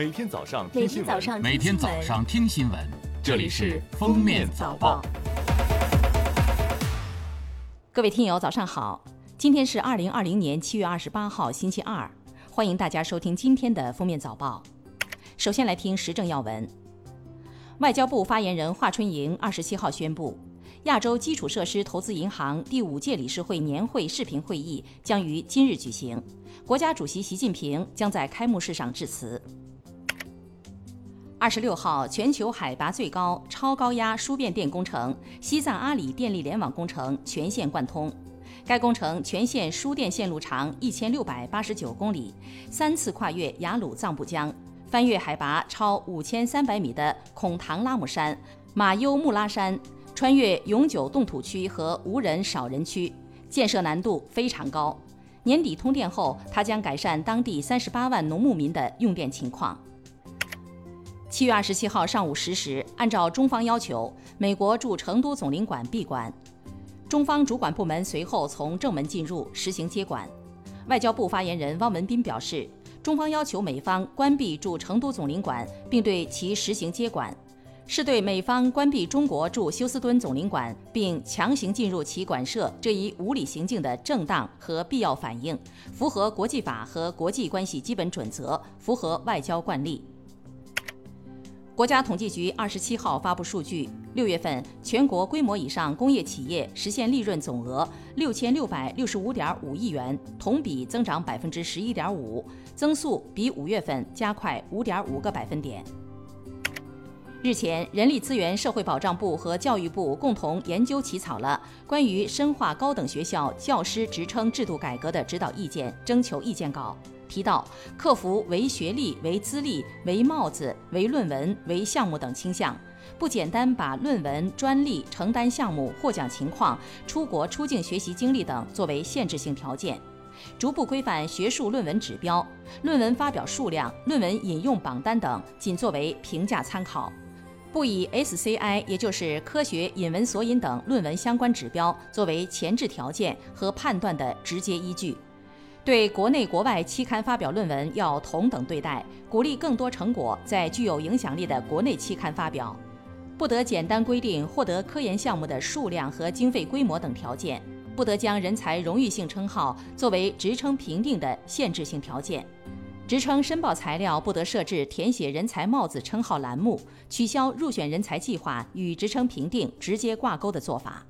每天早上听新闻，每天早上听新闻，这里是《封面早报》。各位听友，早上好！今天是二零二零年七月二十八号，星期二，欢迎大家收听今天的《封面早报》。首先来听时政要闻。外交部发言人华春莹二十七号宣布，亚洲基础设施投资银行第五届理事会年会视频会议将于今日举行，国家主席习近平将在开幕式上致辞。二十六号，全球海拔最高超高压输变电工程西藏阿里电力联网工程全线贯通。该工程全线输电线路长一千六百八十九公里，三次跨越雅鲁藏布江，翻越海拔超五千三百米的孔唐拉姆山、马优木拉山，穿越永久冻土区和无人少人区，建设难度非常高。年底通电后，它将改善当地三十八万农牧民的用电情况。七月二十七号上午十时，按照中方要求，美国驻成都总领馆闭馆，中方主管部门随后从正门进入实行接管。外交部发言人汪文斌表示，中方要求美方关闭驻成都总领馆，并对其实行接管，是对美方关闭中国驻休斯敦总领馆并强行进入其馆舍这一无理行径的正当和必要反应，符合国际法和国际关系基本准则，符合外交惯例。国家统计局二十七号发布数据，六月份全国规模以上工业企业实现利润总额六千六百六十五点五亿元，同比增长百分之十一点五，增速比五月份加快五点五个百分点。日前，人力资源社会保障部和教育部共同研究起草了关于深化高等学校教师职称制度改革的指导意见征求意见稿。提到克服唯学历、唯资历、唯帽子、唯论文、唯项目等倾向，不简单把论文、专利、承担项目、获奖情况、出国出境学习经历等作为限制性条件，逐步规范学术论文指标，论文发表数量、论文引用榜单等仅作为评价参考，不以 SCI 也就是科学引文索引等论文相关指标作为前置条件和判断的直接依据。对国内国外期刊发表论文要同等对待，鼓励更多成果在具有影响力的国内期刊发表，不得简单规定获得科研项目的数量和经费规模等条件，不得将人才荣誉性称号作为职称评定的限制性条件，职称申报材料不得设置填写人才帽子称号栏目，取消入选人才计划与职称评定直接挂钩的做法。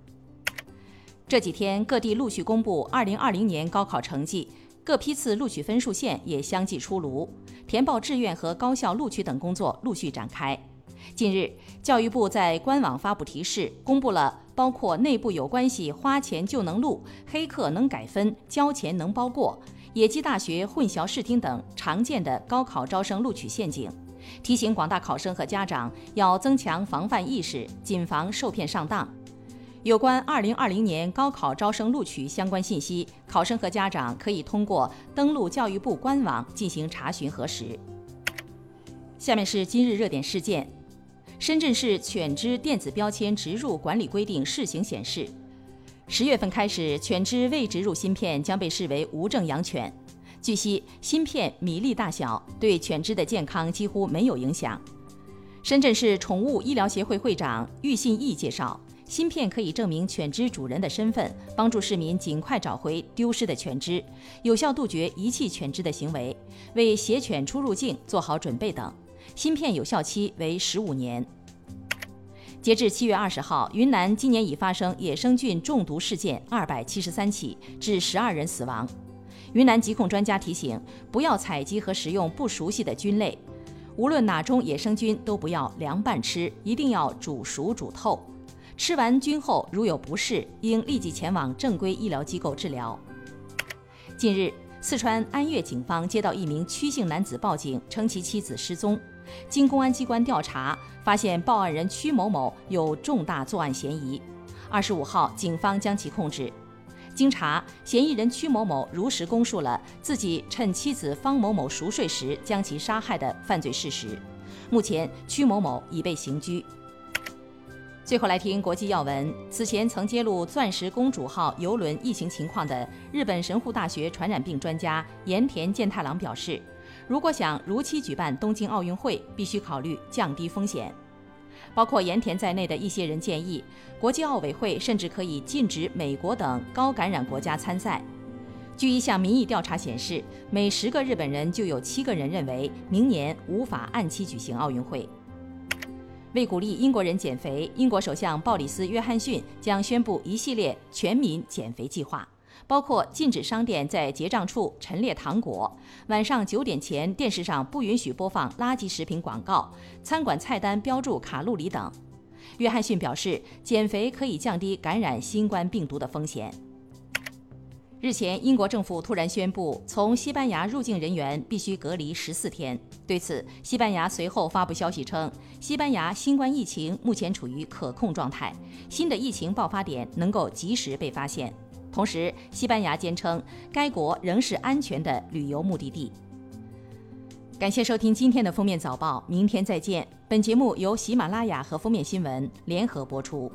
这几天，各地陆续公布2020年高考成绩，各批次录取分数线也相继出炉，填报志愿和高校录取等工作陆续展开。近日，教育部在官网发布提示，公布了包括内部有关系花钱就能录、黑客能改分、交钱能包过、野鸡大学混淆视听等常见的高考招生录取陷阱，提醒广大考生和家长要增强防范意识，谨防受骗上当。有关2020年高考招生录取相关信息，考生和家长可以通过登录教育部官网进行查询核实。下面是今日热点事件：深圳市犬只电子标签植入管理规定试行显示，十月份开始，犬只未植入芯片将被视为无证养犬。据悉，芯片米粒大小对犬只的健康几乎没有影响。深圳市宠物医疗协会会长郁信义介绍。芯片可以证明犬只主人的身份，帮助市民尽快找回丢失的犬只，有效杜绝遗弃犬只的行为，为携犬出入境做好准备等。芯片有效期为十五年。截至七月二十号，云南今年已发生野生菌中毒事件二百七十三起，致十二人死亡。云南疾控专家提醒，不要采集和食用不熟悉的菌类，无论哪种野生菌都不要凉拌吃，一定要煮熟煮透。吃完菌后，如有不适，应立即前往正规医疗机构治疗。近日，四川安岳警方接到一名屈姓男子报警，称其妻子失踪。经公安机关调查，发现报案人屈某某有重大作案嫌疑。二十五号，警方将其控制。经查，嫌疑人屈某某如实供述了自己趁妻子方某某熟睡时将其杀害的犯罪事实。目前，屈某某已被刑拘。最后来听国际要闻。此前曾揭露“钻石公主号”游轮疫情情况的日本神户大学传染病专家盐田健太郎表示，如果想如期举办东京奥运会，必须考虑降低风险。包括盐田在内的一些人建议，国际奥委会甚至可以禁止美国等高感染国家参赛。据一项民意调查显示，每十个日本人就有七个人认为明年无法按期举行奥运会。为鼓励英国人减肥，英国首相鲍里斯·约翰逊将宣布一系列全民减肥计划，包括禁止商店在结账处陈列糖果，晚上九点前电视上不允许播放垃圾食品广告，餐馆菜单标注卡路里等。约翰逊表示，减肥可以降低感染新冠病毒的风险。日前，英国政府突然宣布，从西班牙入境人员必须隔离十四天。对此，西班牙随后发布消息称，西班牙新冠疫情目前处于可控状态，新的疫情爆发点能够及时被发现。同时，西班牙坚称该国仍是安全的旅游目的地。感谢收听今天的封面早报，明天再见。本节目由喜马拉雅和封面新闻联合播出。